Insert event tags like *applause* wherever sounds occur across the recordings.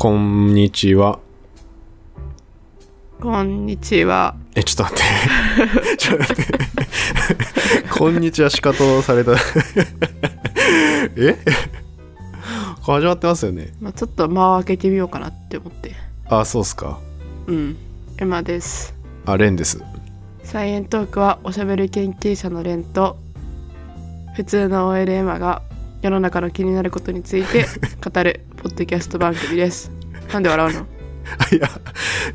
こんにちは。こんにちは。え、ちょっと待って。*laughs* ちょっと待って。*laughs* こんにちは、しかとされた。*laughs* え？始まってますよね。まあ、ちょっと間を開けてみようかなって思って。あ、そうっすか。うん。エマです。あ、レンです。サイエントークはおしゃべり研究者のレンと普通の OL エマが世の中の気になることについて *laughs* 語るポッドキャスト番組です。なんで笑うの？いや、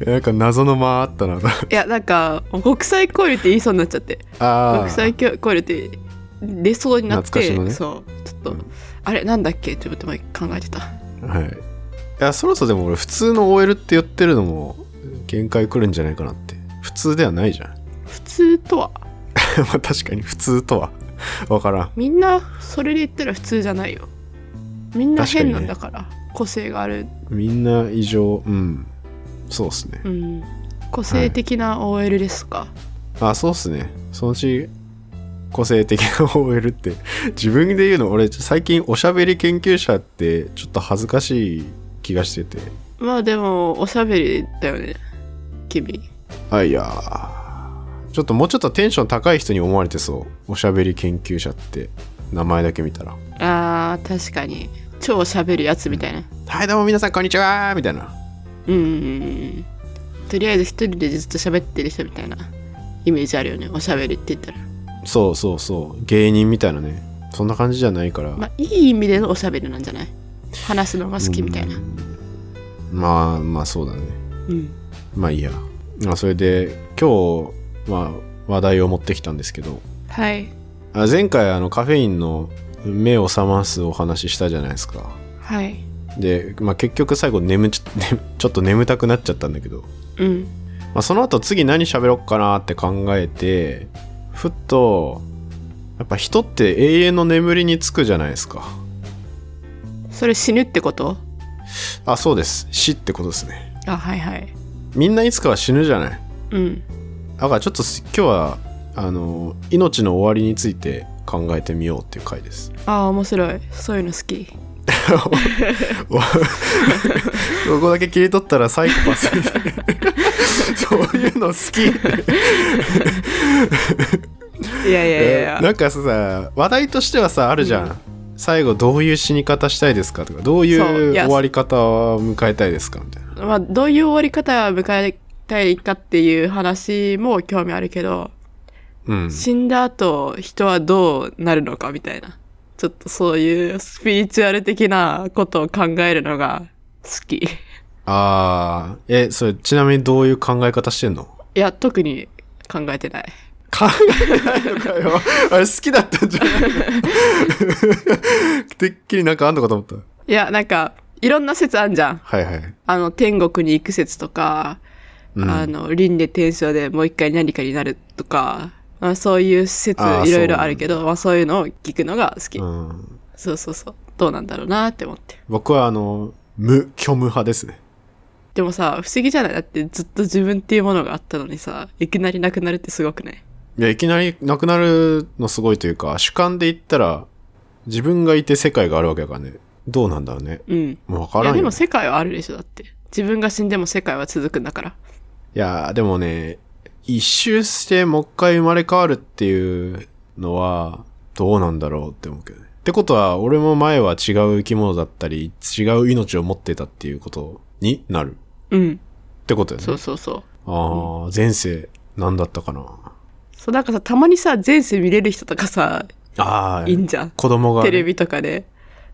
なんか謎の間あったな。いや、なんか国際交流って言いそうになっちゃって。あ国際交流って出そうになって、ねそう。ちょっと、うんあれなんだっけ？って思って前考えてた。あ。はい。いや、そろそろでも俺、普通の OL って言ってるのも、限界来るんじゃないかなって。普通ではないじゃん。普通とは？*laughs* まあ確かに普通とは。*laughs* わからん。みんなそれで言ったら普通じゃないよみんな変なんだから、個性がある、みんな異常。うん。そうっすね。うん、個性的な OL ですか、あ、そうっすね。そのうち、個性的な *laughs* OL って、自分で言うの、俺、最近おしゃべり研究者って、ちょっと恥ずかしい気がしてて。まあでもおしゃべりだよね君あ、いやーちょっともうちょっとテンション高い人に思われてそう。おしゃべり研究者って、名前だけ見たら。あー確かに超しゃべるやつみたいなはい、どうも皆さん、こんにちはみたいな。うんうんうんうんとりあえず一人でずっと喋ってる人みたいなイメージあるよねおしゃべりって言ったらそうそうそう。芸人みたいなね。そんな感じじゃないから。まあいい意味でのおしゃべりなんじゃない？話すのが好きみたいなまあまあそうだね。うんまあいいや。まあそれで今日、まあ話題を持ってきたんですけど、はいあ前回あのカフェインの目を覚ますお話ししたじゃないですか。はいで、まあ結局最後眠ち、ねちょっと眠たくなっちゃったんだけど、うんまあその後次何喋ろっかなって考えて、ふっと、やっぱ人って永遠の眠りにつくじゃないですか。それ死ぬってこと？あ、そうです。死ってことですね。あはいはいみんないつかは死ぬじゃない。うんだからちょっとす今日はあの命の終わりについて考えてみようっていう回です。ああ面白い。そういうの好き。*laughs* ここだけ切り取ったらサイコパスそういうの好き。いやいやいやなんかさ話題としてはさあるじゃん、うん。最後どういう死に方したいですかとかどういう終わり方を迎えたいですかみたいな。まあどういう終わり方を迎えたいかっていう話も興味あるけど、うん。死んだ後人はどうなるのかみたいな。ちょっとそういうスピリチュアル的なことを考えるのが好き。いあー。えそれちなみにどういう考え方してんの？や特に考えてない。考えてないのかよ。*laughs* あれ好きだったんじゃない？の *laughs* てっきりなんかあんのかと思った。いやなんかいろんな説あんじゃん。はいはい、あの天国に行く説とか、うん。あの輪廻転生でもう一回何かになるとか、まあ、そういう説いろいろあるけどまあ、そういうのを聞くのが好き、うん、そうそうそう。どうなんだろうなって思って。僕はあの無虚無派ですね。でもさ不思議じゃない？だってずっと自分っていうものがあったのにさいきなりなくなるってすごくない？いやいきなりなくなるのすごいというか主観で言ったら自分がいて世界があるわけだからね。どうなんだろうね。うん。もう分からんよいやでも世界はあるでしょだって。自分が死んでも世界は続くんだからいやでもね一周してもう一回生まれ変わるっていうのはどうなんだろうって思うけどね。ってことは俺も前は違う生き物だったり違う命を持ってたっていうことになる。っうん。てことだよね。そうそうそう。ああ前世何だったかな。そうなんかさたまにさ前世見れる人とかさああいいんじゃん。子供がね、テレビとかで。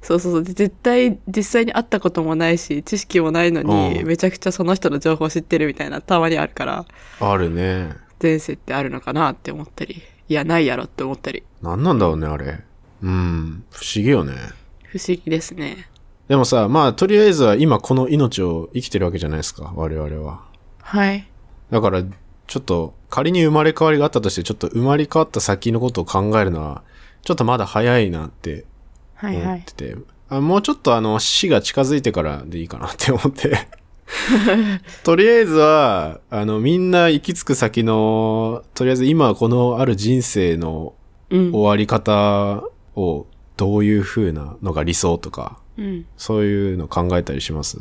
そうそうそう。で絶対実際に会ったこともないし、知識もないのに、うん。めちゃくちゃその人の情報知ってるみたいな、たまにあるから、あるね。前世ってあるのかなって思ったり、いや、ないやろって思ったり、何なんだろうねあれ。うん。不思議よね。不思議ですね。でもさまあとりあえずは今この命を生きてるわけじゃないですか我々は。はい。だからちょっと仮に生まれ変わりがあったとしてちょっと生まれ変わった先のことを考えるのはちょっとまだ早いなってはいはい思って。て、あもうちょっとあの死が近づいてからでいいかなって思って *laughs* とりあえずはあのみんな行き着く先のとりあえず今このある人生のうん。終わり方をどういう風なのが理想とかうん。そういうの考えたりします？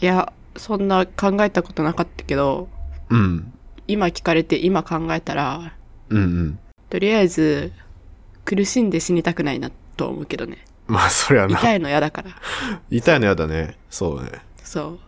いやそんな考えたことなかったけどうん。今聞かれて今考えたらうんうん。とりあえず苦しんで死にたくないなと思うけどねまあ、そりゃな。痛いの嫌だから痛いのやだね。そうね。そ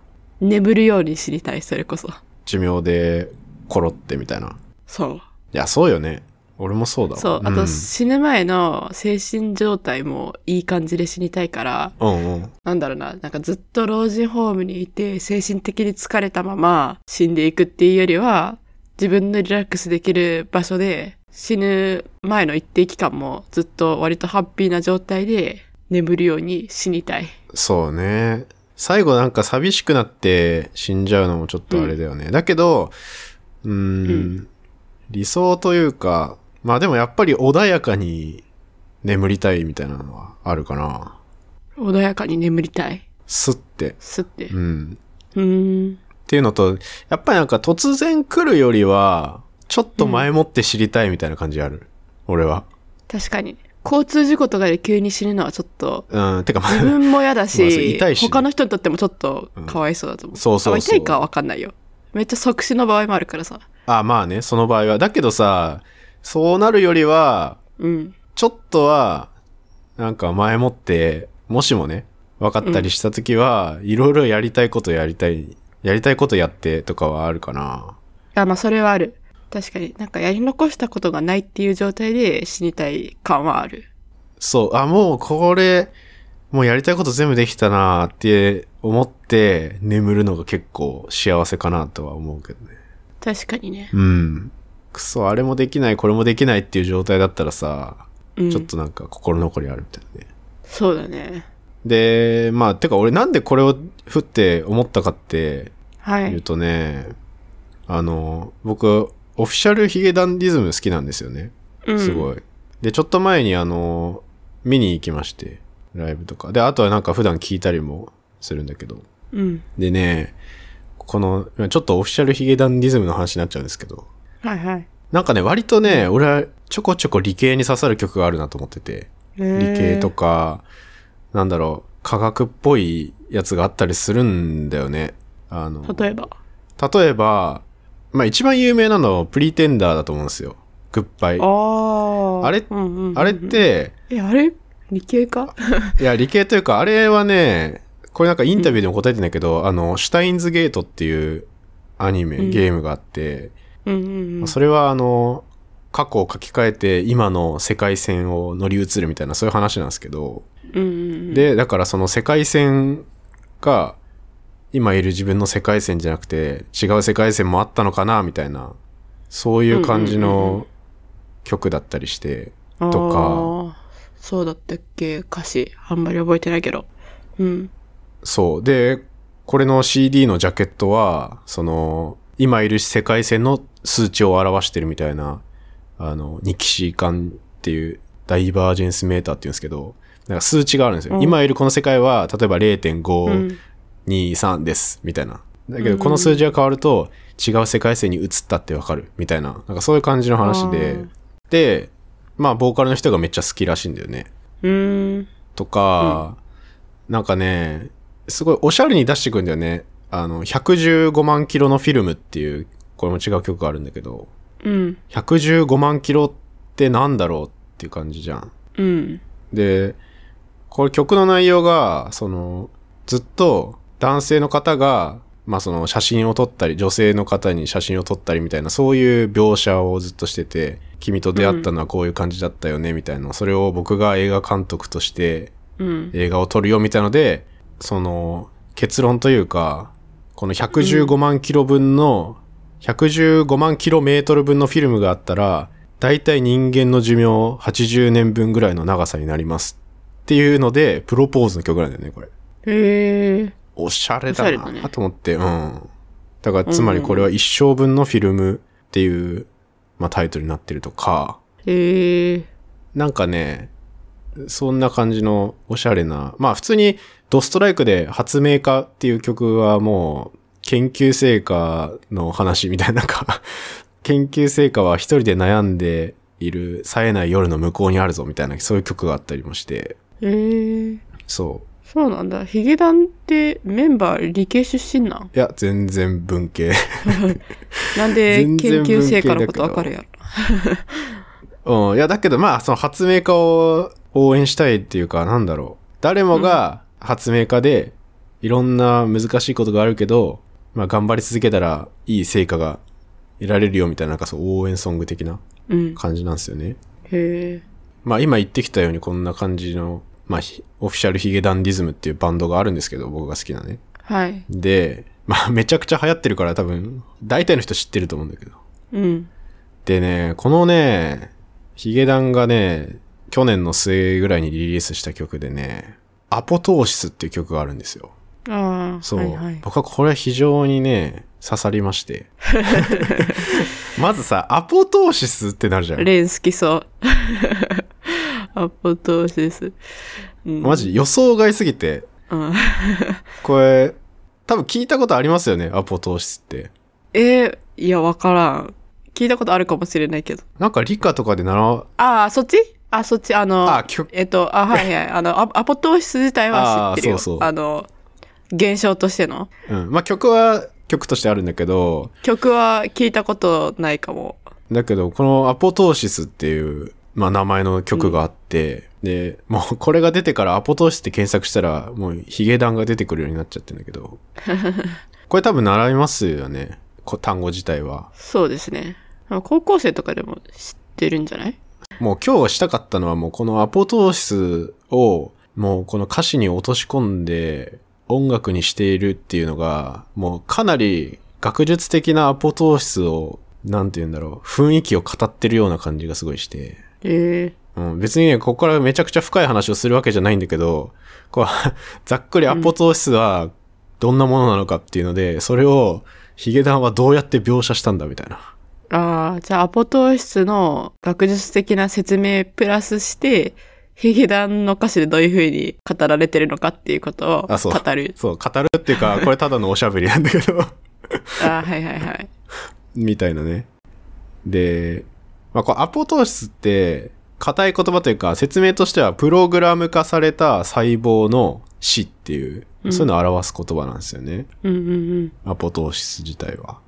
う眠るように死にたいそれこそ寿命でコロってみたいな。そういや、そうよね。俺もそうだわ。そうあとん死ぬ前の精神状態もいい感じで死にたいからうんうん。なんだろうな、なんかずっと老人ホームにいて精神的に疲れたまま死んでいくっていうよりは、自分のリラックスできる場所で死ぬ前の一定期間もずっと割とハッピーな状態で眠るように死にたい。そうね。最後なんか寂しくなって死んじゃうのもちょっとあれだよね。だけど、うーん、うん理想というか、まあでもやっぱり穏やかに眠りたいみたいなのはあるかな。穏やかに眠りたい。すって。すってう。ん。うーん。っていうのと、やっぱりなんか突然来るよりは、ちょっと前もって知りたいみたいな感じある。俺は。確かに。交通事故とかで急に死ぬのはちょっと、うん、てかまあ自分も嫌だし、しね他の人にとってもちょっとかわいそうだと思う。そうそうそうあ痛いかはわかんないよ。めっちゃ即死の場合もあるからさ。あ、まあね、その場合は。だけどさ、そうなるよりは、うん。ちょっとは、なんか前もって、もしもね、分かったりしたときは、いろいろやりたいことやりたい、やりたいことやってとかはあるかな。あ、まあそれはある。確かになんかやり残したことがないっていう状態で死にたい感はある。そう、あ、もうこれ、もうやりたいこと全部できたなって思って眠るのが結構幸せかなとは思うけどね。確かにね。うん。くそ、あれもできない、これもできないっていう状態だったらさ、うん、ちょっとなんか心残りあるみたいなね。そうだね。で、まあ、てか俺なんでこれを振って思ったかってはい。言うとね、あの、僕、オフィシャルヒゲダンディズム好きなんですよね。うん、すごい。で、ちょっと前にあの、見に行きまして、ライブとか。で、あとはなんか普段聞いたりもするんだけど。うん。でね、この、ちょっとオフィシャルヒゲダンディズムの話になっちゃうんですけど、はいはい。なんかね、割とね、俺はちょこちょこ理系に刺さる曲があるなと思ってて、理系とか、なんだろう、科学っぽいやつがあったりするんだよね。あの、例えば？例えば、まあ一番有名なのはプリテンダーだと思うんですよ。グッバイ。ああ。あれうんうんうんうんあれっ、て、え、あれ？理系か？*laughs* いや、理系というか、あれはね、これなんかインタビューでも答えてんだけど、あの、シュタインズゲートっていうアニメ、うんゲームがあって、うんうんうん。それはあの、過去を書き換えて今の世界線を乗り移るみたいなそういう話なんですけど、うんうんうん、で、だからその世界線が今いる自分の世界線じゃなくて違う世界線もあったのかなみたいな、そういう感じの曲だったりして、とか。そうだったっけ歌詞。あんまり覚えてないけど。うん。そう。で、これの CD のジャケットは、その、今いる世界線の数値を表してるみたいな、あの、ニキシー管っていう、ダイバージェンスメーターって言うんですけど、なんか数値があるんですよ。うん今いるこの世界は、例えばうん0.523です、みたいな。だけど、この数字が変わると、違う世界線に移ったってわかる、みたいな。なんかそういう感じの話でで、まあ、ボーカルの人がめっちゃ好きらしいんだよね。うーん。とか、なんかね、すごいおしゃれに出してくんだよね。あの、115万キロのフィルムっていう、これも違う曲があるんだけど、うん。115万キロってなんだろうっていう感じじゃん。うん。で、これ曲の内容が、その、ずっと男性の方が、まあその写真を撮ったり、女性の方に写真を撮ったりみたいな、そういう描写をずっとしてて、君と出会ったのはこういう感じだったよね、みたいな、それを僕が映画監督としてうん。映画を撮るよみたいので、その結論というか、この115万キロ分の、115万キロメートル分のフィルムがあったら、だいたい人間の寿命80年分ぐらいの長さになります。っていうので、プロポーズの曲なんだよね、これ。へえ。おしゃれおしゃだれだねなと思って、うん。だから、つまりこれは一生分のフィルムっていう、まあタイトルになってるとか、へえ。なんかね、そんな感じのおしゃれな、まあ普通にドストライクで発明家っていう曲はもう研究成果の話みたいななんか、*laughs* 研究成果は一人で悩んでいる冴えない夜の向こうにあるぞみたいなそういう曲があったりもして、へえ。そそうなんだ。ヒゲダンってメンバー理系出身なん？いや、全然文系。*laughs* なんで研究成果のことわかるやうん。いや、だけどまあ、その発明家を応援したいっていうか、なんだろう。誰もが発明家で、いろんな難しいことがあるけど、まあ、頑張り続けたらいい成果が得られるよみたいな、なんかそう応援ソング的なろ。うん。感じなんですよね。へえ。まあ、今言ってきたようにこんな感じの、まあ、ひオフィシャルヒゲダンディズムっていうバンドがあるんですけど、僕が好きなね。はい。で、まあ、*laughs* めちゃくちゃ流行ってるから多分、大体の人知ってると思うんだけど。うん。でね、このね、ヒゲダンがね、去年の末ぐらいにリリースした曲でね、アポトーシスっていう曲があるんですよ。ああ。そう。はいはい。僕はこれ非常にね、刺さりまして。*laughs* まずさ、アポトーシスってなるじゃん。レン好きそう。アポトーシス。うん、マジ予想外すぎて、うん。これ、多分聞いたことありますよね、アポトーシスって。えー、いや、わからん。聞いたことあるかもしれないけど。なんか理科とかで習う、ああ、そっち？あ、そっち、あの、あ、曲、えっと、あ、はいはい。*laughs* あの、アアポトーシス自体は知ってるよ。あーそうそうあの、現象としての。うん。まあ曲は曲としてあるんだけど、曲は聞いたことないかも。だけど、このアポトーシスっていう、まあ名前の曲があって、で、もうこれが出てからアポトーシスって検索したら、もうヒゲダンが出てくるようになっちゃってるんだけど、*laughs* これ多分習いますよね。こ単語自体は。そうですね。高校生とかでも知ってるんじゃない？もう今日したかったのはもうこのアポトーシスをもうこの歌詞に落とし込んで音楽にしているっていうのがもうかなり学術的なアポトーシスをなんて言うんだろう雰囲気を語ってるような感じがすごいして。えうん、別にね、ここからめちゃくちゃ深い話をするわけじゃないんだけど、こう、*laughs* ざっくりアポトーシスはどんなものなのかっていうので、それをヒゲダンはどうやって描写したんだみたいな。ー、ああ、じゃあアポトーシスの学術的な説明プラスして、ヒゲダンの歌詞でどういう風に語られてるのかっていうことをあそう語る。そう、語るっていうか、これただのおしゃべりなんだけど、*laughs* ああ、はいはいはい。みたいなね。で、まあ、こうアポトーシスって、硬い言葉というか、説明としては、プログラム化された細胞の死っていう、うんそういうのを表す言葉なんですよね。うんうんうん。アポトーシス自体は。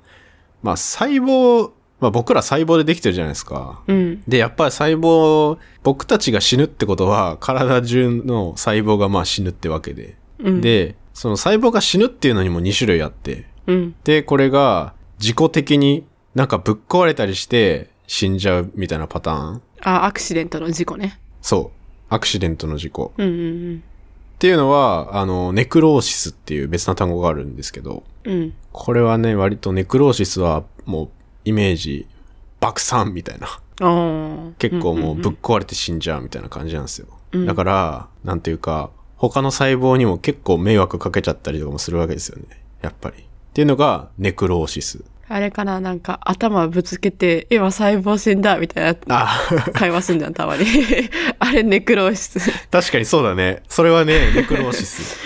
まあ細胞、まあ僕ら細胞でできてるじゃないですか。うん。で、やっぱり細胞、僕たちが死ぬってことは、体中の細胞がまあ死ぬってわけで。うん。、で、その細胞が死ぬっていうのにも2種類あって。うん。で、これが自己的になんかぶっ壊れたりして死んじゃうみたいなパターン？あ、アクシデントの事故ね。そう。アクシデントの事故。うんうんっていうのは、あの、ネクローシスっていう別な単語があるんですけど、うん。うん。これはね、割とネクローシスはもうイメージ爆散みたいな。ああ。結構もうぶっん壊れて死んじゃうみたいな感じなんですよ。うんだから、なんていうか、他の細胞にも結構迷惑かけちゃったりとかもするわけですよね。やっぱり。っていうのがネクローシス。あれかななんか頭ぶつけて、今細胞死んだみたいなあ、会話すんじゃん、たまに。*laughs* あれネクローシス。確かにそうだね。それはね、ネクローシス。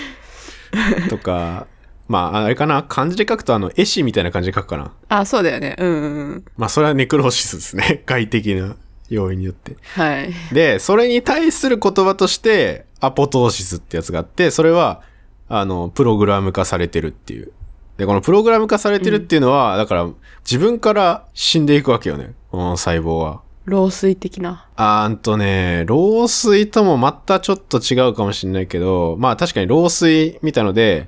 とか、まあ、あれかな漢字で書くとあの、絵師みたいな感じで書くかな。あ、そうだよね。うんうんうん。まあ、それはネクローシスですね。*laughs* 外的な要因によって。はい。で、それに対する言葉として、アポトーシスってやつがあって、それは、あの、プログラム化されてるっていう。で、このプログラム化されてるっていうのは、だから、自分から死んでいくわけよね。この細胞は。老衰的な。あーんとね、老衰ともまたちょっと違うかもしれないけど、まあ確かに老衰みたいので、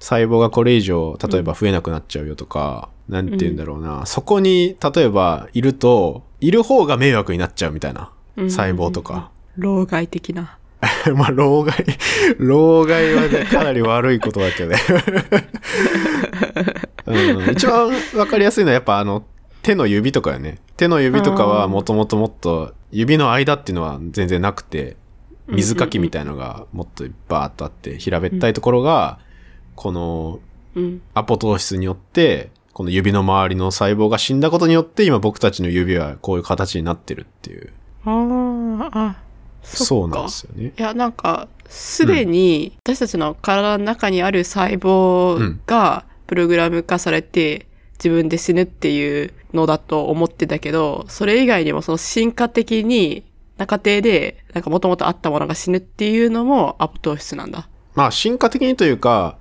細胞がこれ以上、例えば増えなくなっちゃうよとか、なんて言うんだろうな、そこに、例えばいると、いる方が迷惑になっちゃうみたいな。うん細胞とか。老害的な。*laughs* まあ、老害、*laughs* 老害はね、かなり悪いことだけどね。*laughs* うん、一番わかりやすいのはやっぱあの、手の指とかよね。手の指とかはもともともっと、指の間っていうのは全然なくて、水かきみたいのがもっとバーっとあって、平べったいところが、このうん。アポトーシスによって、この指の周りの細胞が死んだことによって、今僕たちの指はこういう形になってるっていう。ああ、あ、そうなんですよね。いや、なんか、すでに私たちの体の中にある細胞がプログラム化されて自分で死ぬっていうのだと思ってたけど、それ以外にもその進化的にな過程で、なんかもともとあったものが死ぬっていうのもアポトーシスなんだ。まあ進化的にというか、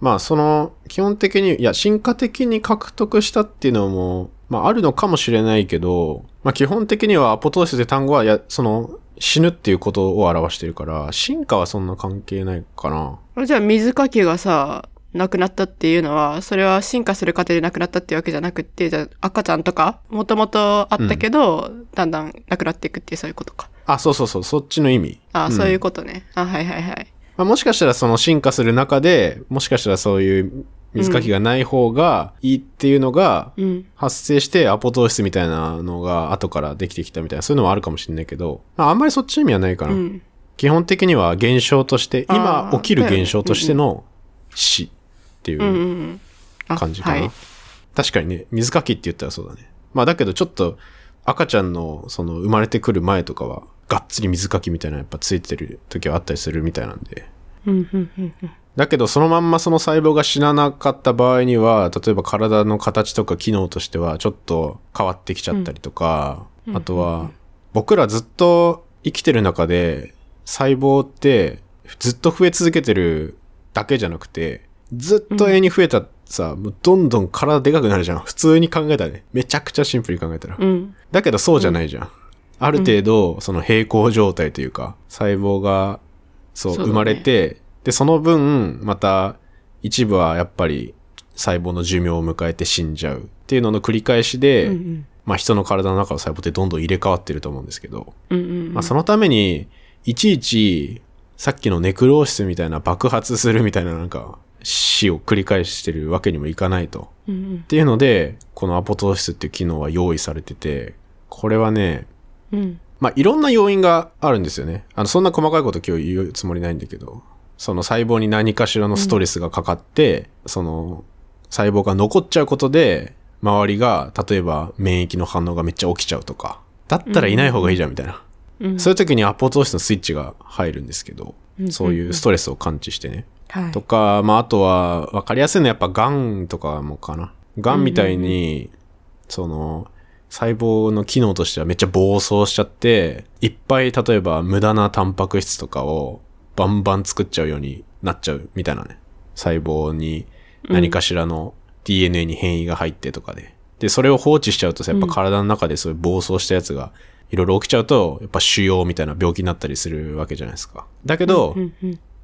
まあその基本的に、いや進化的に獲得したっていうのも、まああるのかもしれないけど、まあ基本的にはアポトーシスって単語は、や、その死ぬっていうことを表してるから、進化はそんな関係ないかな。じゃあ水かきがさ、なくなったっていうのは、それは進化する過程でなくなったっていうわけじゃなくって、じゃあ赤ちゃんとか、もともとあったけど、だんだんなくなっていくっていうそういうことか。あ、そうそうそう、そっちの意味。あ、んそういうことね。あ、はいはいはい。まあ、もしかしたらその進化する中で、もしかしたらそういう水かきがない方がいいっていうのがうん。発生してアポトーシスみたいなのが後からできてきたみたいな、そういうのもあるかもしれないけど、まあ、あんまりそっちの意味はないかな。うん。基本的には現象として、今起きる現象としての死っていうんうんう。うんあ感じかな。はい。確かにね、水かきって言ったらそうだね。まあだけどちょっと赤ちゃんのその生まれてくる前とかは、がっつり水かきみたいなのやっぱついてる時はあったりするみたいなんで。うんうんうんうん。だけどそのまんまその細胞が死ななかった場合には、例えば体の形とか機能としてはちょっと変わってきちゃったりとか、うんあとは僕らずっと生きてる中で細胞ってずっと増え続けてるだけじゃなくて、ずっと永遠に増えたさ、もうどんどん体でかくなるじゃん。普通に考えたらね。めちゃくちゃシンプルに考えたら。うん。だけどそうじゃないじゃん。ある程度、その平行状態というか、細胞が、そう、生まれて、で、その分、また、一部はやっぱり、細胞の寿命を迎えて死んじゃうっていうのの繰り返しで、うんうん。まあ人の体の中の細胞ってどんどん入れ替わってると思うんですけど、うんうん。まあそのために、いちいち、さっきのネクローシスみたいな爆発するみたいななんか、死を繰り返してるわけにもいかないと。うんうんっていうので、このアポトーシスっていう機能は用意されてて、これはね、うん。まあ、いろんな要因があるんですよね。あの、そんな細かいこと今日言うつもりないんだけど、その細胞に何かしらのストレスがかかって、その細胞が残っちゃうことで、周りが、例えば免疫の反応がめっちゃ起きちゃうとか、だったらいない方がいいじゃんみたいな。うん。そういう時にアポトーシスのスイッチが入るんですけど、うんそういうストレスを感知してね。はいと。か、まあ、あとは、わかりやすいのはやっぱ癌とかもかな。癌みたいに、その、細胞の機能としてはめっちゃ暴走しちゃって、いっぱい例えば無駄なタンパク質とかをバンバン作っちゃうようになっちゃうみたいなね。細胞に何かしらの DNA に変異が入ってとかで。で、それを放置しちゃうとさ、やっぱ体の中でそういう暴走したやつがいろいろ起きちゃうと、やっぱ腫瘍みたいな病気になったりするわけじゃないですか。だけど。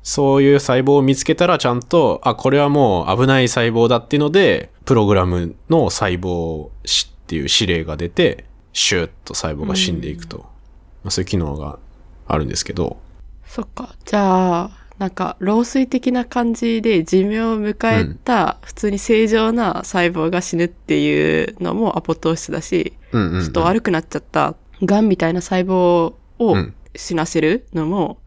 そういう細胞を見つけたらちゃんと、あ、これはもう危ない細胞だっていうので、プログラムの細胞死っていう指令が出て、シューッと細胞が死んでいくと。まあ、そういう機能があるんですけど、そっか。じゃあ、なんか、老衰的な感じで寿命を迎えた、普通に正常な細胞が死ぬっていうのもアポトーシスだし、うんうん、うん。ちょっと悪くなっちゃった、癌みたいな細胞をうん死なせるのも、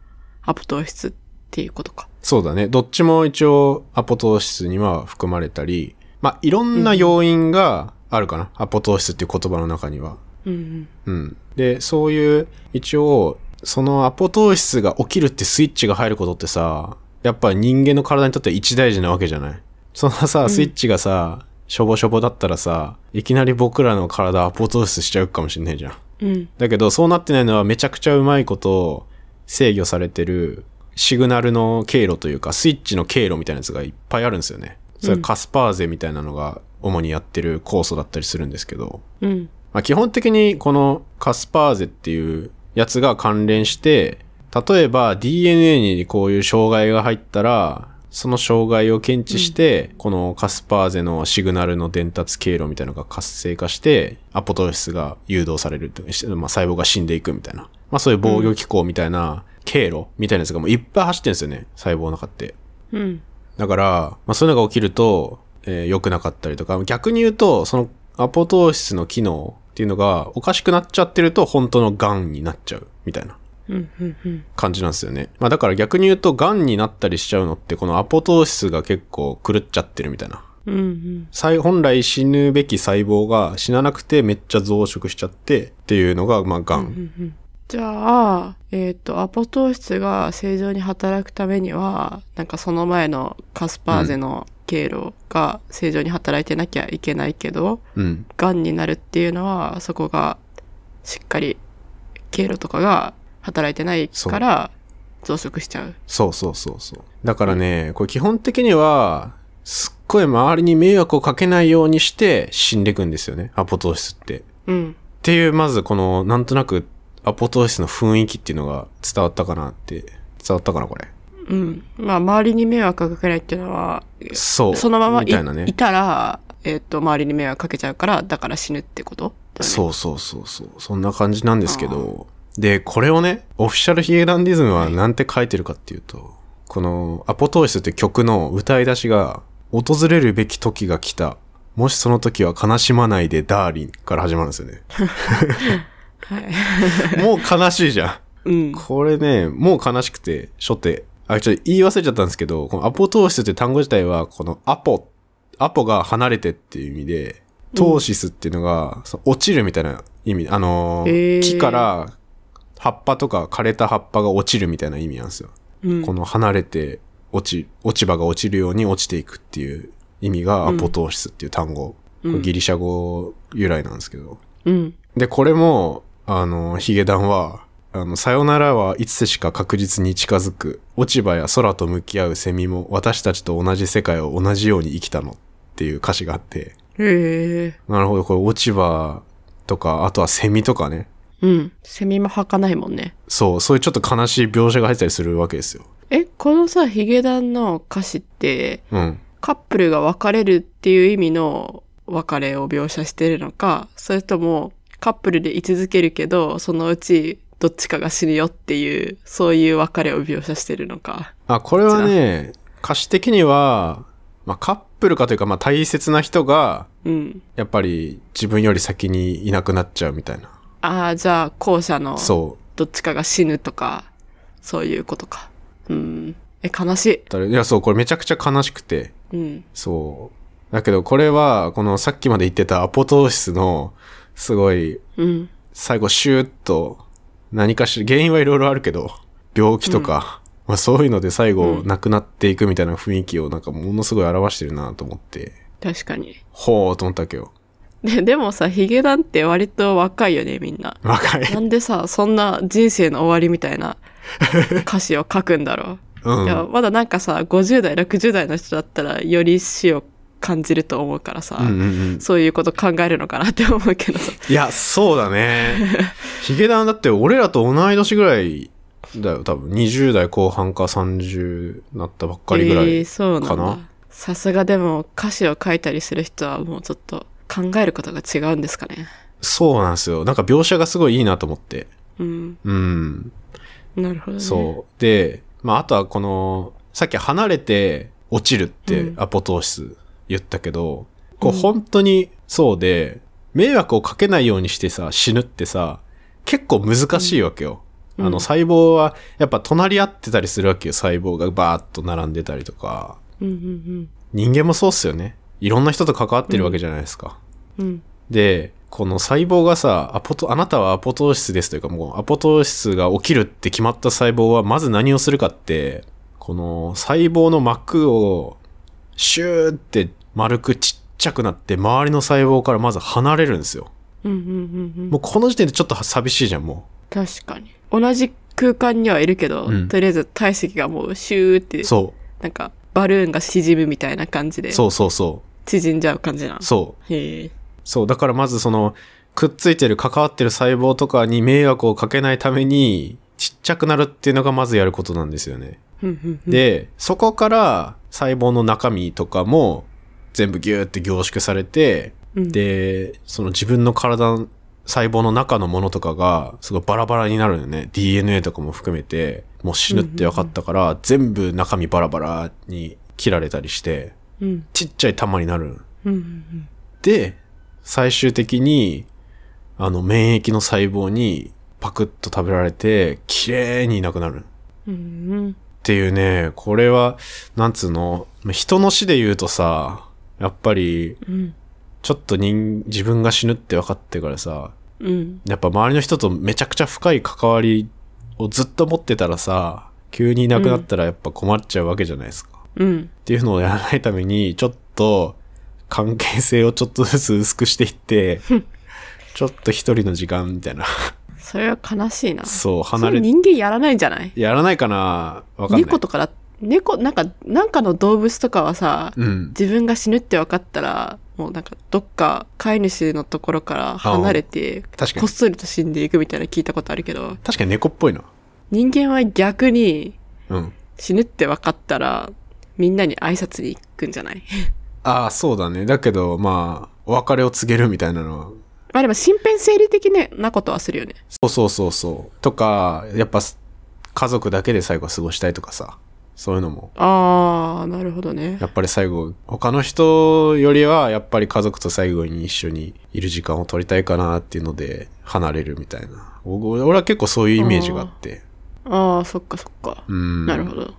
アポトーシスっていうことか。そうだね。どっちも一応アポトーシスには含まれたり、まあ、いろんな要因があるかな。アポトーシスっていう言葉の中には。うんうん。で、そういう、一応、そのアポトーシスが起きるってスイッチが入ることってさ、やっぱ人間の体にとって一大事なわけじゃない？そのさ、スイッチがさ、しょぼしょぼだったらさ、いきなり僕らの体アポトーシスしちゃうかもしんないじゃん。うん。うん。だけど、そうなってないのはめちゃくちゃうまいこと制御されてるシグナルの経路というか、スイッチの経路みたいなやつがいっぱいあるんですよね。それカスパーゼみたいなのが主にやってる酵素だったりするんですけど、うん。まあ、基本的にこのカスパーゼっていうやつが関連して、例えば DNA にこういう障害が入ったら、その障害を検知して、このカスパーゼのシグナルの伝達経路みたいなのが活性化して、アポトーシスが誘導されると、まあ、細胞が死んでいくみたいな。まあそういう防御機構みたいな経路みたいなやつがもういっぱい走ってるんですよね、細胞の中って。うん。だから、まあ、そういうのが起きると、えー良くなかったりとか、逆に言うと、そのアポトーシスの機能っていうのがおかしくなっちゃってると、本当の癌になっちゃう、みたいな。感じなんですよね。まあだから逆に言うと、癌になったりしちゃうのって、このアポトーシスが結構狂っちゃってるみたいな。うん。うん。細本来死ぬべき細胞が死ななくてめっちゃ増殖しちゃってっていうのが、まあ癌。じゃあ、えっ、と、アポトーシスが正常に働くためには、なんかその前のカスパーゼの経路が正常に働いてなきゃいけないけど、うん。癌になるっていうのは、そこがしっかり経路とかが働いてないから、増殖しちゃう。そうそうそうそう。だからね、これ基本的には、すっごい周りに迷惑をかけないようにして死んでいくんですよね、アポトーシスって。うん。っていう、まずこの、なんとなく、アポトーシスの雰囲気っていうのが伝わったかなって、伝わったかな、これ。うん。まあ、周りに迷惑がかけないっていうのは、そう。そのままいみたねい。たら、えっ、と、周りに迷惑かけちゃうから、だから死ぬってことねそうそうそうそう。そんな感じなんですけど、で、これをね、オフィシャルヒゲダンディズムはなんて書いてるかっていうと、このアポトーシスって曲の歌い出しが、訪れるべき時が来た。もしその時は悲しまないでダーリンから始まるんですよね。*laughs* はい。*laughs* もう悲しいじゃうんん。。これね、もう悲しくて、初手。あ、ちょっと言い忘れちゃったんですけど、このアポトーシスって単語自体は、このアポ、アポが離れてっていう意味で、トーシスっていうのが、その落ちるみたいな意味。あの木から葉っぱとか枯れた葉っぱが落ちるみたいな意味なんですよ。うんこの離れて落ち、落ち葉が落ちるように落ちていくっていう意味がアポトーシスっていう単語。これギリシャ語由来なんですけど。うん。で、これも、あの、ヒゲダンは、あの、さよならはいつしか確実に近づく。落ち葉や空と向き合うセミも私たちと同じ世界を同じように生きたのっていう歌詞があって。へえ。なるほど、これ落ち葉とか、あとはセミとかね。うん。セミも吐かないもんね。そう、そういうちょっと悲しい描写が入ってたりするわけですよ。え、このさ、ヒゲダンの歌詞って、うん。カップルが別れるっていう意味の別れを描写してるのか、それともカップルで居続けるけど、そのうちどっちかが死ぬよっていう、そういう別れを描写してるのか。あ、これはね、歌詞的には、まあ、カップルかというか、まあ、大切な人が、うん。やっぱり自分より先にいなくなっちゃうみたいな。ああ、じゃあ後者のそう。どっちかが死ぬとか、そういうことか。うん。え、悲しい。いや、そう、これめちゃくちゃ悲しくて。うん。そう。だけど、これは、このさっきまで言ってたアポトーシスの、すごい、うん。最後シューッと、何かしら、原因はいろいろあるけど、病気とか、まあそういうので最後、うん亡くなっていくみたいな雰囲気をなんかものすごい表してるなと思って、確かに。ほーと思ったわけよ。で、でもさ、ヒゲダンって割と若いよね、みんな。若い。なんでさ、そんな人生の終わりみたいな歌詞を書くんだろう。うん。いや、まだなんかさ、50代、60代の人だったら、より死を感じると思うからさ、うんうんうん。そういうこと考えるのかなって思うけどさ。いや、そうだね。*laughs* ヒゲダンだって俺らと同い年ぐらいだよ、多分。20代後半か30なったばっかりぐらえーい。そうな。さすがでも歌詞を書いたりする人はもうちょっと考えることが違うんですかね。そうなんですよ。なんか描写がすごいいいなと思って。うん。うん。なるほどね。そう。で、まあ、あとはこの、さっき離れて落ちるってうんアポトーシス言ったけど、こううん本当にそうで、迷惑をかけないようにしてさ、死ぬってさ、結構難しいわけよ。うんあの細胞はやっぱ隣り合ってたりするわけよ。細胞がバーッと並んでたりとか。うんうん人間もそうっすよね。いろんな人と関わってるわけじゃないですか。うん。うん。で、この細胞がさ、アポト、あなたはアポトーシスですというかもうアポトーシスが起きるって決まった細胞はまず何をするかって、この細胞の膜をシューって丸くちっちゃくなって周りの細胞からまず離れるんですよ。うんうんうんうん。もうこの時点でちょっと寂しいじゃん、も確かに。同じ空間にはいるけど、うんとりあえず体積がもうシューってう。、そなんかバルーンが縮むみたいな感じでう。、そうそうそ縮んじゃう感じなう。。そう。へえ。そう。だからまずその、くっついてる、関わってる細胞とかに迷惑をかけないために、ちっちゃくなるっていうのがまずやることなんですよね。で、そこから細胞の中身とかも全部ギューって凝縮されて、うん、で、その自分の体の細胞の中のものとかがすごいバラバラになるのよね。DNA とかも含めて、もう死ぬって分かったから、全部中身バラバラに切られたりして、うん、ちっちゃい玉になる。うん、うんで、最終的に、あの、免疫の細胞にパクッと食べられて、綺麗にいなくなる。うん、うん、っていうね、これは、なんつうの、人の死で言うとさ、やっぱり、うん、ちょっと人、自分が死ぬって分かってからさ、うん、やっぱ周りの人とめちゃくちゃ深い関わりをずっと持ってたらさ、急にいなくなったらやっぱ困っちゃうわけじゃないですか。うん、っていうのをやらないために、ちょっと関係性をちょっとずつ薄くしていって、*laughs* ちょっと一人の時間みたいな。それは悲しいな。そう、そ離れ、れ人間やらないんじゃない？やらないかなわかんない。猫とかだ、猫、なんか、なんかの動物とかはさ、うん。自分が死ぬって分かったら、もうなんかどっか飼い主のところから離れて。こっそりと死んでいくみたいな聞いたことあるけど、確かに猫っぽいな。人間は逆にうん。死ぬって分かったら、みんなに挨拶に行くんじゃない？ああ、そうだね。だけど、まあ、お別れを告げるみたいなのは、まあでも身辺整理的なことはするよね。そうそうそうそう。とか、やっぱ、家族だけで最後過ごしたいとかさ。そういうのも、あー、なるほどねや。っぱり最後、他の人よりは、やっぱり家族と最後に一緒にいる時間を取りたいかなっていうので、離れるみたいな。お俺は結構そういうイメージがあって。あー、そっかそっか。うん。なるほど。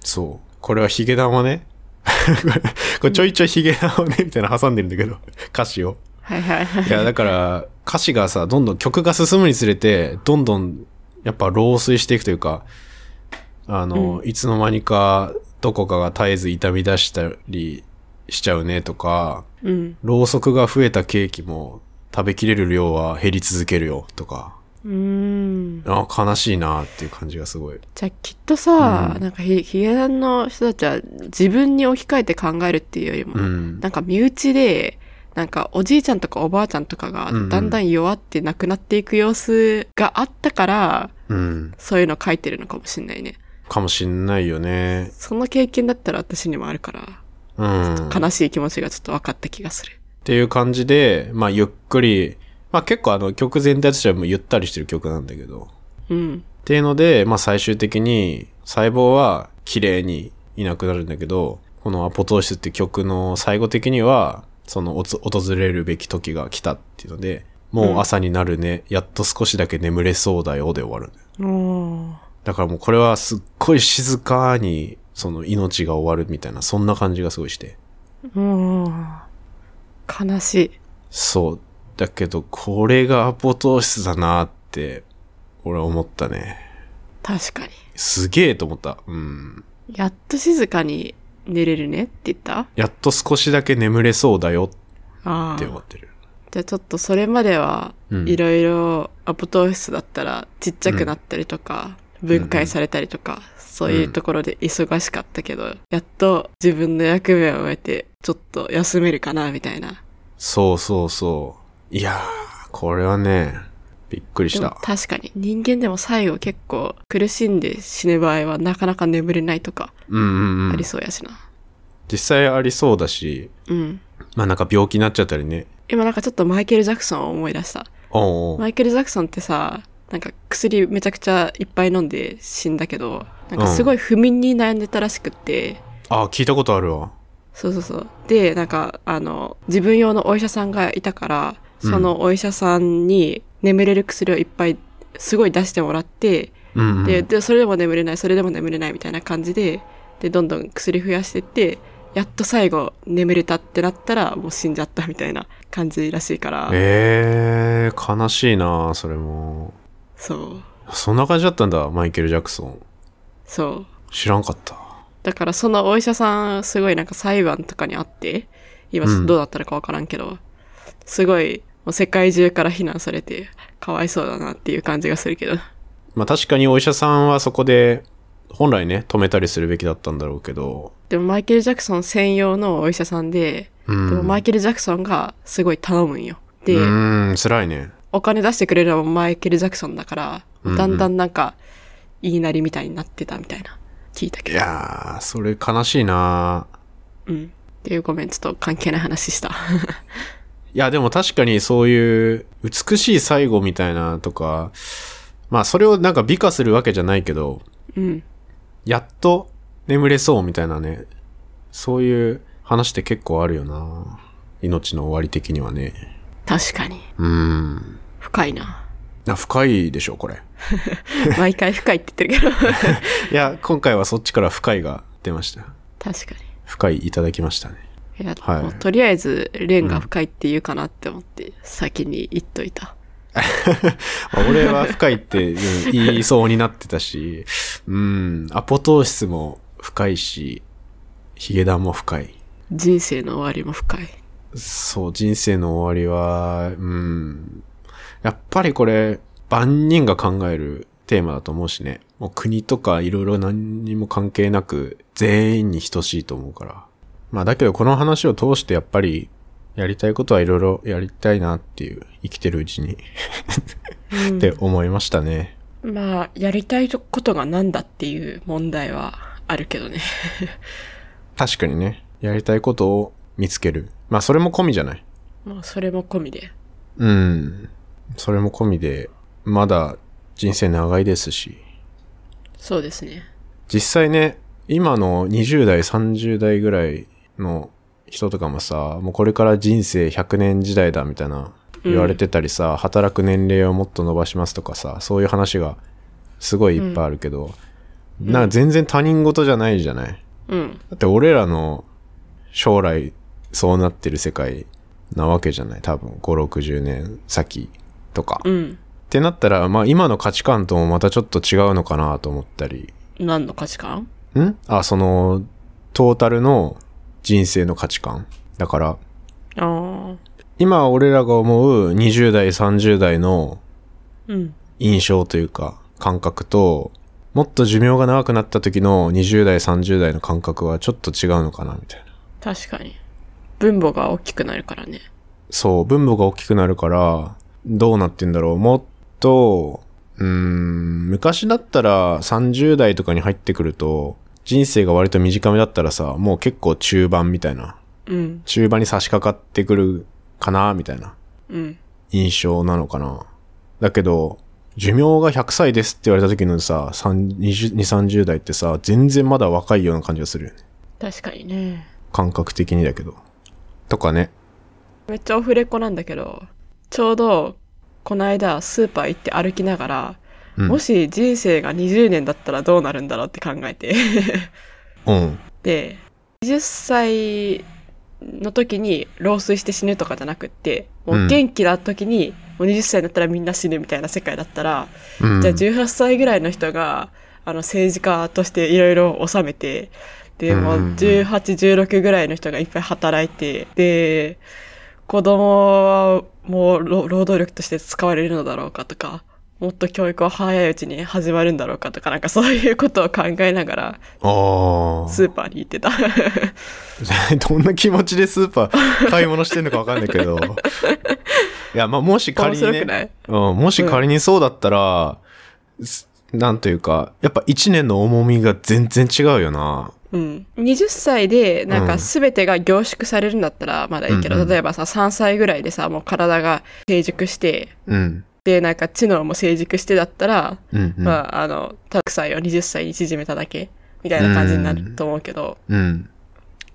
そう。これはヒゲダンをね、*laughs* これちょいちょいヒゲダンをね、みたいな挟んでるんだけど、歌詞を。はいはいはいいや、だから、歌詞がさ、どんどん曲が進むにつれて、どんどん、やっぱ老衰していくというか、あの、いつの間にか、どこかが絶えず痛み出したりしちゃうねとか、うん。ろうそくが増えたケーキも食べきれる量は減り続けるよとか、うーん。あ悲しいなっていう感じがすごい。じゃあきっとさ、うんなんかヒヒゲダンの人たちは自分に置き換えて考えるっていうよりも、うん。なんか身内で、なんかおじいちゃんとかおばあちゃんとかがうんうんだんだん弱って亡くなっていく様子があったから、うん。そういうの書いてるのかもしんないね。かもしんないよね。その経験だったら私にもあるから、うん。悲しい気持ちがちょっと分かった気がする。っていう感じで、まあゆっくり、まあ結構あの曲全体としてはもうゆったりしてる曲なんだけど、うん。っていうので、まあ最終的に細胞は綺麗にいなくなるんだけど、このアポトーシスって曲の最後的には、そのおつ訪れるべき時が来たっていうので、もう朝になるね、やっと少しだけ眠れそうだよで終わるんだからもうこれはすっごい静かに、その命が終わるみたいな、そんな感じがすごいして。うん。悲しい。そう。だけど、これがアポトーシスだなって、俺は思ったね。確かに。すげえと思った。うん。やっと静かに寝れるねって言った？やっと少しだけ眠れそうだよ。って思ってる。じゃあちょっとそれまではうんいろいろアポトーシスだったらちっちゃくなったりとか、分解されたりとか、そういうところで忙しかったけど、やっと自分の役目を終えてちょっと休めるかなみたいな。そうそうそう。いやー、これはね、びっくりした。確かに人間でも最後結構苦しんで死ぬ場合はなかなか眠れないとかうんうんうんあり。そうやしな。実際ありそうだし、うん。まあなんか病気になっちゃったりね。今なんかちょっとマイケル・ジャクソンを思い出した。おうおうマイケル・ジャクソンってさ、なんか薬めちゃくちゃいっぱい飲んで死んだけど、なんかすごい不眠に悩んでたらしくって、あ、聞いたことあるわ。そうそうそう。で、なんか、あの、自分用のお医者さんがいたから、そのお医者さんに眠れる薬をいっぱいすごい出してもらって、うん、うん。で、で、それでも眠れない、それでも眠れないみたいな感じで、で、どんどん薬増やしてって、やっと最後眠れたってなったらもう死んじゃったみたいな感じらしいから、えー、悲しいなそれも。そう、そんな感じだったんだ、マイケル・ジャクソン。そう。知らんかった。だからそのお医者さんすごいなんか裁判とかにあって、今うんどうなったのかわからんけど、すごいもう世界中から非難されてかわいそうだなっていう感じがするけど。まあ確かにお医者さんはそこで、本来ね、止めたりするべきだったんだろうけど、でもマイケル・ジャクソン専用のお医者さんで、うん。でもマイケル・ジャクソンがすごい頼むんよ。で、うーん、辛いね。お金出してくれるのもマイケル・ジャクソンだから、だんだんなんか言いなりみたいになってたみたいな聞いたけいど。やー、それ悲しいなうん。っていうごめん、ちょっと関係ない話した。*laughs* いや、でも確かにそういう美しい最後みたいなとか、まあそれをなんか美化するわけじゃないけど、うん。やっと眠れそうみたいなね、そういう話って結構あるよな命の終わり的にはね。確かに。うーん。深いな。あ深いでしょ、これ。*laughs* 毎回深いって言ってるけど。*laughs* いや、今回はそっちから深いが出ました。確か深いいただきましたね。に。いや、はいとりあえず、レンが深いって言うかなって思って、先に言っといた。*laughs* 俺は深いってうん言いそうになってたし、うん、アポトーシスも深いし、ヒゲダンも深い。人生の終わりも深い。そう、人生の終わりは、うん、やっぱりこれ、万人が考えるテーマだと思うしね。もう国とかいろいろ何にも関係なく全員に等しいと思うから。まあだけどこの話を通してやっぱりやりたいことはいろいろやりたいなっていう生きてるうちに *laughs* うんって思いましたね。まあ、やりたいことが何だっていう問題はあるけどね。*laughs* 確かにね。やりたいことを見つける。まあそれも込みじゃない？まあ、それも込みで。うん。それも込みで、まだ人生長いですし。そうですね。実際ね、今の20代、30代ぐらいの人とかもさ、もうこれから人生100年時代だみたいな言われてたりさ、働く年齢をもっと伸ばしますとかさ、そういう話がすごいいっぱいあるけど、なんか全然他人事じゃないじゃない？うん。だって俺らの将来そうなってる世界なわけじゃない多分5、60年先とか。っうん。てなったら、まあ今の価値観ともまたちょっと違うのかなと思ったり。何の価値観？ん？あ、その、トータルの人生の価値観。だから、ああ。今俺らが思う20代、30代のうん。印象というか感覚と、もっと寿命が長くなった時の20代、30代の感覚はちょっと違うのかなみたいな。確かに。分母が大きくなるからね。そう、分母が大きくなるから、どうなってんだろう。もっと、うーん、昔だったら30代とかに入ってくると、人生が割と短めだったらさ、もう結構中盤みたいな、うん。中盤に差し掛かってくるかな、みたいなうん。印象なのかな。だけど、寿命が100歳ですって言われた時のさ、3 20 2、30代ってさ、全然まだ若いような感じがするよね。確かにね。感覚的にだけど。とかね。めっちゃオフレコなんだけど、ちょうど、この間スーパー行って歩きながら、うん。もし人生が20年だったらどうなるんだろうって考えて。うん。で、20歳の時に老衰して死ぬとかじゃなくって、もう元気な時に、もう20歳になったらみんな死ぬみたいな世界だったら、うん、じゃあ18歳ぐらいの人が、あの政治家としていろいろ治めて、で、もううんうんうん18、16ぐらいの人がいっぱい働いて、で、子供はもう労労働力として使われるのだろうかとか、もっと教育は早いうちに始まるんだろうかとか、なんかそういうことを考えながら。スーパーに行ってた。*laughs* どんな気持ちでスーパー買い物してんのかわかんないけど。*laughs* いや、まあ、もし仮にね、うん、もし仮にそうだったら、すなんというか、やっぱ一年の重みが全然違うよな。うん。20歳で、なんかうん全てが凝縮されるんだったらまだいいけど、うんうん例えばさ、3歳ぐらいでさ、もう体が成熟して、うん。で、なんか知能も成熟してだったら、うん、うん。まあ、あの、たく歳を20歳に縮めただけ、みたいな感じになると思うけど、うん。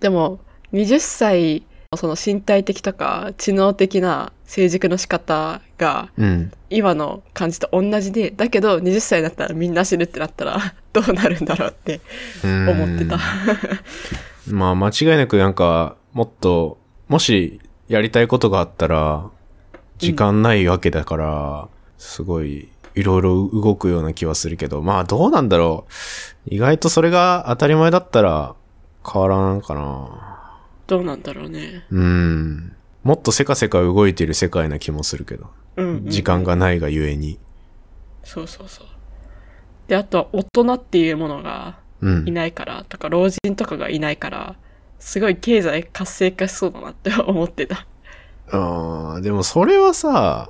でも、20歳、その身体的とか知能的な成熟の仕方がうん。今の感じと同じで、だけど20歳になったらみんな死ぬってなったら *laughs* どうなるんだろうってうん思ってた。まあ、間違いなくなんか、もっと、もしやりたいことがあったら、時間ないわけだから、すごい、いろいろ動くような気はするけど、まあどうなんだろう。意外とそれが当たり前だったら変わらんかな。どうなんだろうね。うん。もっとせかせか動いてる世界な気もするけど。うん、うん。時間がないがゆえに。そうそうそう。で、あとは大人っていうものがうんい。ないから、とか老人とかがいないから、すごい経済活性化しそうだなって思ってた。ああ、でもそれはさ、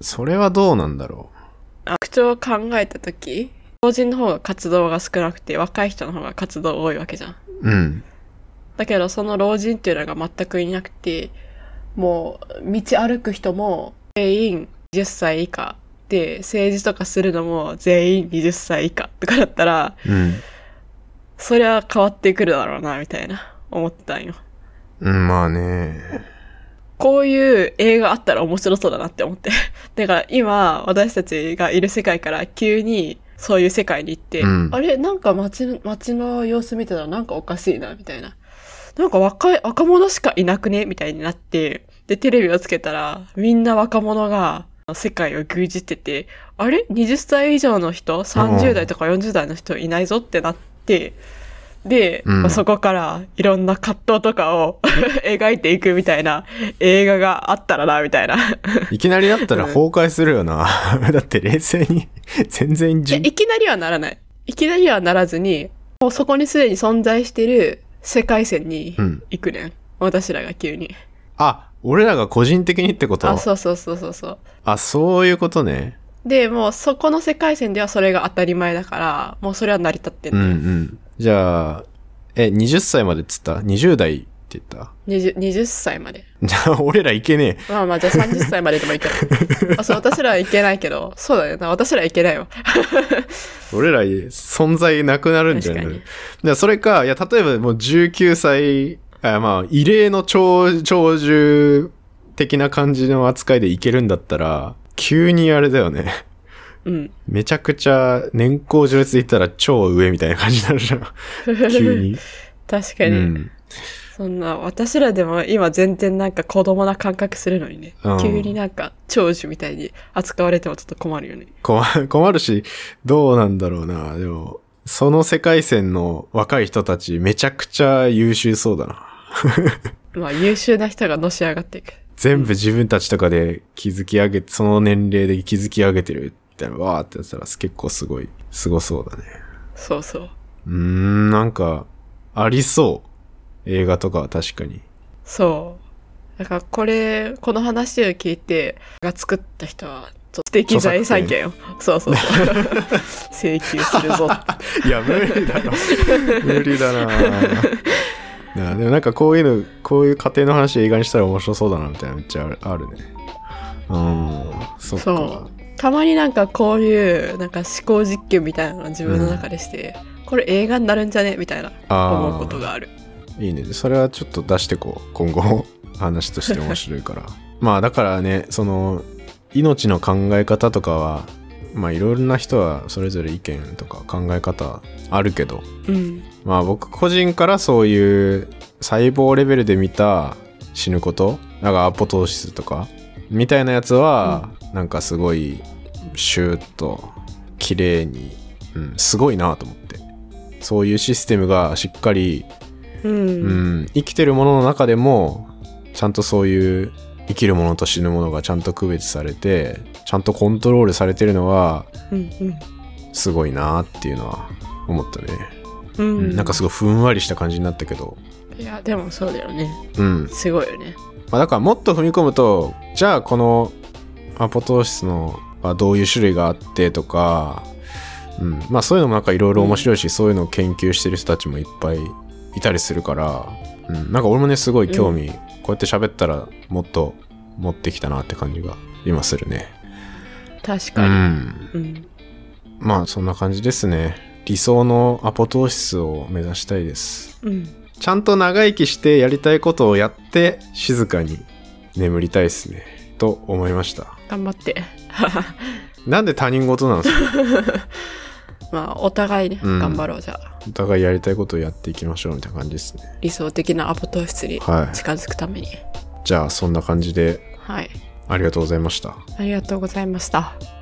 それはどうなんだろ口調を考えたとき、老人の方が活動が少なくて、若い人の方が活動多いわけじゃん。う。うん。だけど、その老人っていうのが全くいなくて、もう、道歩く人も全員10歳以下で、政治とかするのも全員20歳以下とかだったら、うん。そりゃ変わってくるだろうな、みたいな、思ってたんよ。うん、まあね。こういう映画あったら面白そうだなって思って。*laughs* だから今、私たちがいる世界から急にそういう世界に行って、うんあれなんか街の、街の様子見てたらなんかおかしいな、みたいな。なんか若い、若者しかいなくね？みたいになって、で、テレビをつけたら、みんな若者が世界を牛耳ってて、あれ ?20 歳以上の人 ?30 代とか40代の人いないぞってなって、で、うんまあそこからいろんな葛藤とかを *laughs* 描いていくみたいな映画があったらな、みたいな。*laughs* いきなりだったら崩壊するよな。*laughs* だって冷静に、全然いやじいきなりはならない。いきなりはならずに、もうそこにすでに存在してる世界線にうん。行くねん。私らが急に。あ、俺らが個人的にってこと？あ、そうそうそうそうそう。あ、そういうことね。で、もうそこの世界線ではそれが当たり前だから、もうそれは成り立ってんうんう。ん。じゃあ、え、20歳までっつった ?20 代って言った？20, 20歳まで。じゃあ、俺らいけねまあまあ、じゃあ30歳まででもいいけど。*laughs* あ、そう、私らはいけないけど、そうだよな。私らはいけないわ。え。*laughs* 俺ら存在なくなるんじゃないそれか、いや、例えばもう19歳、あまあ、異例の長、長寿的な感じの扱いでいけるんだったら、急にあれだよね。うん。めちゃくちゃ年功序列で言ったら超上みたいな感じになるじゃん。*laughs* 急に。確かに、うん。そんな、私らでも今全然なんか子供な感覚するのにね。うん急になんか長寿みたいに扱われてもちょっと困るよね。困 *laughs* 困るし、どうなんだろうな。でも、その世界線の若い人たちめちゃくちゃ優秀そうだな。*laughs* まあ優秀な人がのし上がっていく。全部自分たちとかで築き上げて、その年齢で築き上げてるみたいな、わーってやったら結構すごい、すごそうだね。そうそう。うーん、なんか、ありそう。映画とかは確かに。そう。だからこれ、この話を聞いて、が作った人は、ちょっと素敵財産権を。そうそうそう。*laughs* 請求するぞ。いや、無理だろ。無理だなでもなんかこういうの、こういう家庭の話映画にしたら面白そうだなみたいなめっちゃあるあるね。うん、そっか。そう。たまになんかこういう、なんか思考実験みたいなのを自分の中でして、これ映画になるんじゃねみたいなあ思うことがある。いいね。それはちょっと出してこう。今後、話として面白いから。*laughs* まあだからね、その、命の考え方とかは、まあいろいろな人はそれぞれ意見とか考え方あるけど、うん。まあ僕個人からそういう細胞レベルで見た死ぬことなんかアポトーシスとかみたいなやつは、なんかすごいシューッと綺麗に、うん、すごいなと思ってそういうシステムがしっかり、うん。うん、生きてるものの中でもちゃんとそういう生きるものと死ぬものがちゃんと区別されてちゃんとコントロールされてるのはうん。すごいなっていうのは思ったね、うん。う、うんん。なんかすごいふんわりした感じになったけどいや、でもそうだよね。うんすごいよね。まあ、だからもっと踏み込むとじゃあこのアポトーシスのはどういう種類があってとか、うん、まあそういうのもなんかいろいろ面白いし、そういうのを研究してる人たちもいっぱいいたりするから、うん、なんか俺もねすごい興味、こうやって喋ったらもっと持ってきたなって感じが今するね。う確かに。ん、うん。まあそんな感じですね。理想のアポトーシスを目指したいです。うん。ちゃんと長生きしてやりたいことをやって静かに眠りたいですね。と思いました。頑張って。なんで他人事なんですか？*laughs* まあ、お互いね、うん頑張ろうじゃあ。お互いやりたいことをやっていきましょうみたいな感じですね。理想的なアポトー室にはい。近づくために。じゃあそんな感じではい。ありがとうございました。ありがとうございました。